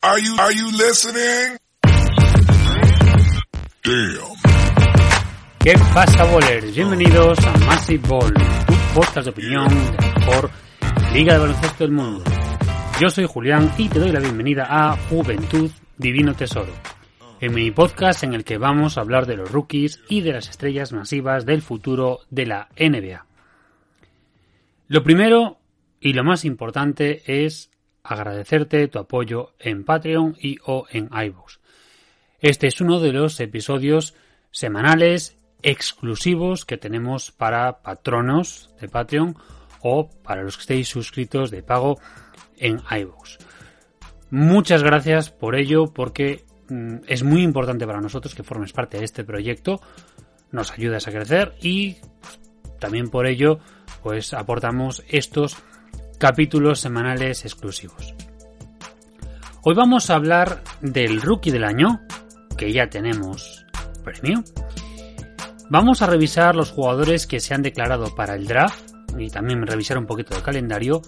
Are you, are you listening? Damn. ¿Qué pasa, bowlers? Bienvenidos a Massive Ball, tu podcast de opinión de la mejor liga de baloncesto del mundo. Yo soy Julián y te doy la bienvenida a Juventud Divino Tesoro, el mini podcast en el que vamos a hablar de los rookies y de las estrellas masivas del futuro de la NBA. Lo primero y lo más importante es agradecerte tu apoyo en Patreon y o en iVoox. Este es uno de los episodios semanales exclusivos que tenemos para patronos de Patreon o para los que estéis suscritos de pago en iVoox. Muchas gracias por ello porque mm, es muy importante para nosotros que formes parte de este proyecto, nos ayudas a crecer y también por ello pues aportamos estos capítulos semanales exclusivos. Hoy vamos a hablar del rookie del año, que ya tenemos premio. Vamos a revisar los jugadores que se han declarado para el draft y también revisar un poquito de calendario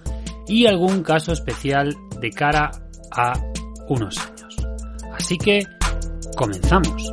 y algún caso especial de cara a unos años. Así que comenzamos.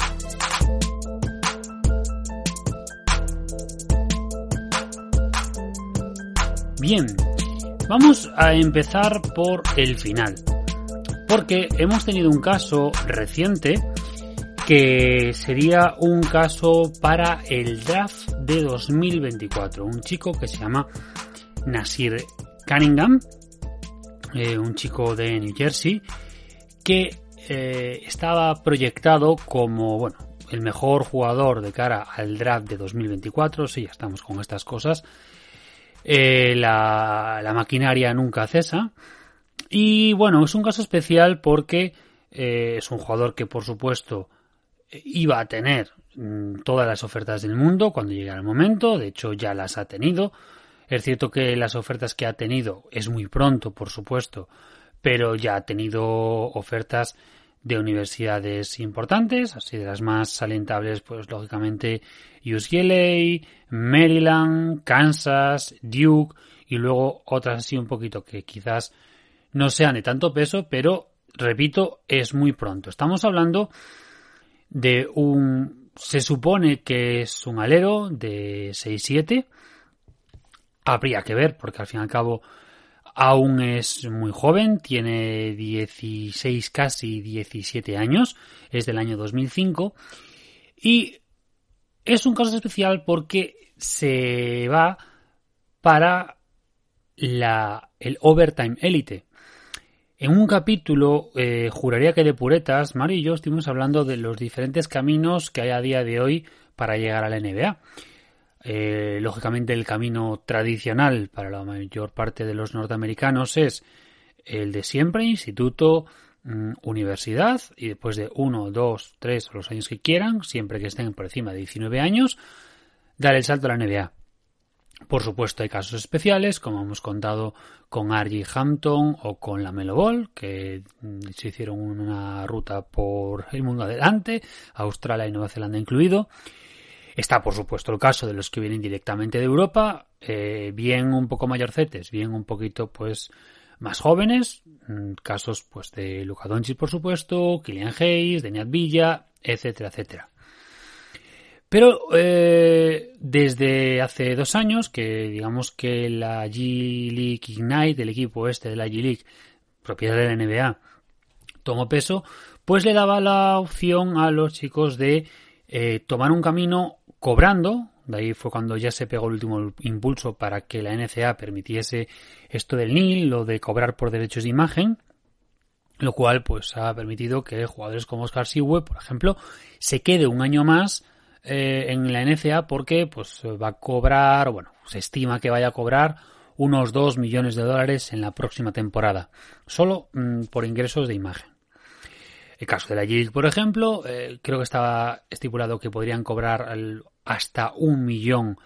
Bien, vamos a empezar por el final. Porque hemos tenido un caso reciente que sería un caso para el draft de 2024. Un chico que se llama Nasir Cunningham, eh, un chico de New Jersey, que eh, estaba proyectado como, bueno, el mejor jugador de cara al draft de 2024. Sí, ya estamos con estas cosas. Eh, la, la maquinaria nunca cesa. Y bueno, es un caso especial porque eh, es un jugador que por supuesto iba a tener mm, todas las ofertas del mundo cuando llegara el momento, de hecho ya las ha tenido. Es cierto que las ofertas que ha tenido es muy pronto, por supuesto, pero ya ha tenido ofertas de universidades importantes, así de las más alentables, pues lógicamente UCLA, Maryland, Kansas, Duke y luego otras así un poquito que quizás no sean de tanto peso, pero repito, es muy pronto. Estamos hablando de un se supone que es un alero de 6-7. Habría que ver, porque al fin y al cabo aún es muy joven, tiene 16, casi 17 años, es del año 2005 y es un caso especial porque se va para la, el Overtime Elite. En un capítulo, eh, juraría que de puretas, Mario y yo estuvimos hablando de los diferentes caminos que hay a día de hoy para llegar a la NBA. Eh, lógicamente el camino tradicional para la mayor parte de los norteamericanos es el de siempre, instituto, mm, universidad, y después de uno, dos, tres o los años que quieran, siempre que estén por encima de 19 años, dar el salto a la NBA. Por supuesto hay casos especiales, como hemos contado con Argy Hampton o con la Melo Ball, que mm, se hicieron una ruta por el mundo adelante, Australia y Nueva Zelanda incluido. Está, por supuesto, el caso de los que vienen directamente de Europa, eh, bien un poco mayorcetes, bien un poquito, pues, más jóvenes, mm, casos, pues, de Luka Doncic, por supuesto, Kylian Hayes, Deniat Villa, etcétera, etcétera. Pero eh, desde hace dos años, que digamos que la G-League Ignite, el equipo este de la G-League, propiedad de la NBA, tomó peso, pues le daba la opción a los chicos de eh, tomar un camino cobrando, de ahí fue cuando ya se pegó el último impulso para que la NCA permitiese esto del NIL, o de cobrar por derechos de imagen, lo cual pues ha permitido que jugadores como Oscar Siwe, por ejemplo, se quede un año más eh, en la NCA porque pues va a cobrar, bueno, se estima que vaya a cobrar unos 2 millones de dólares en la próxima temporada, solo mm, por ingresos de imagen. El caso de la G por ejemplo, eh, creo que estaba estipulado que podrían cobrar hasta un millón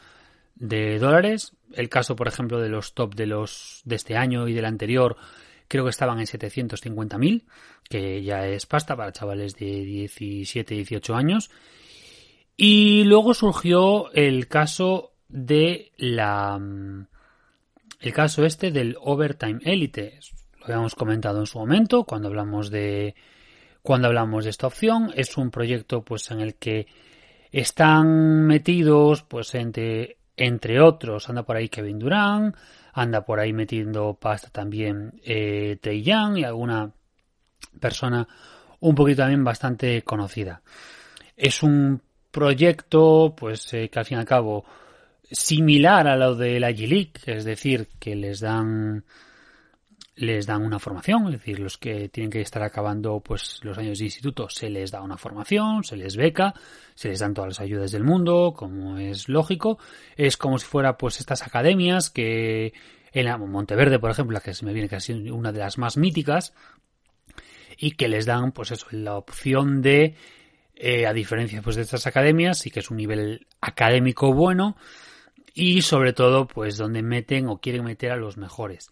de dólares. El caso, por ejemplo, de los top de los de este año y del anterior, creo que estaban en 750.000, que ya es pasta para chavales de 17, 18 años. Y luego surgió el caso de la el caso este del Overtime Elite. Lo habíamos comentado en su momento cuando hablamos de cuando hablamos de esta opción. Es un proyecto pues en el que están metidos pues entre entre otros anda por ahí Kevin Durant, anda por ahí metiendo pasta también eh, Trey Young y alguna persona un poquito también bastante conocida. Es un proyecto, pues eh, que al fin y al cabo similar a lo de la G-League, es decir, que les dan les dan una formación, es decir, los que tienen que estar acabando pues los años de instituto se les da una formación, se les beca, se les dan todas las ayudas del mundo, como es lógico, es como si fuera pues estas academias que en Monteverde, por ejemplo, la que se me viene casi una de las más míticas y que les dan pues eso, la opción de eh, a diferencia pues, de estas academias, sí que es un nivel académico bueno y sobre todo pues donde meten o quieren meter a los mejores.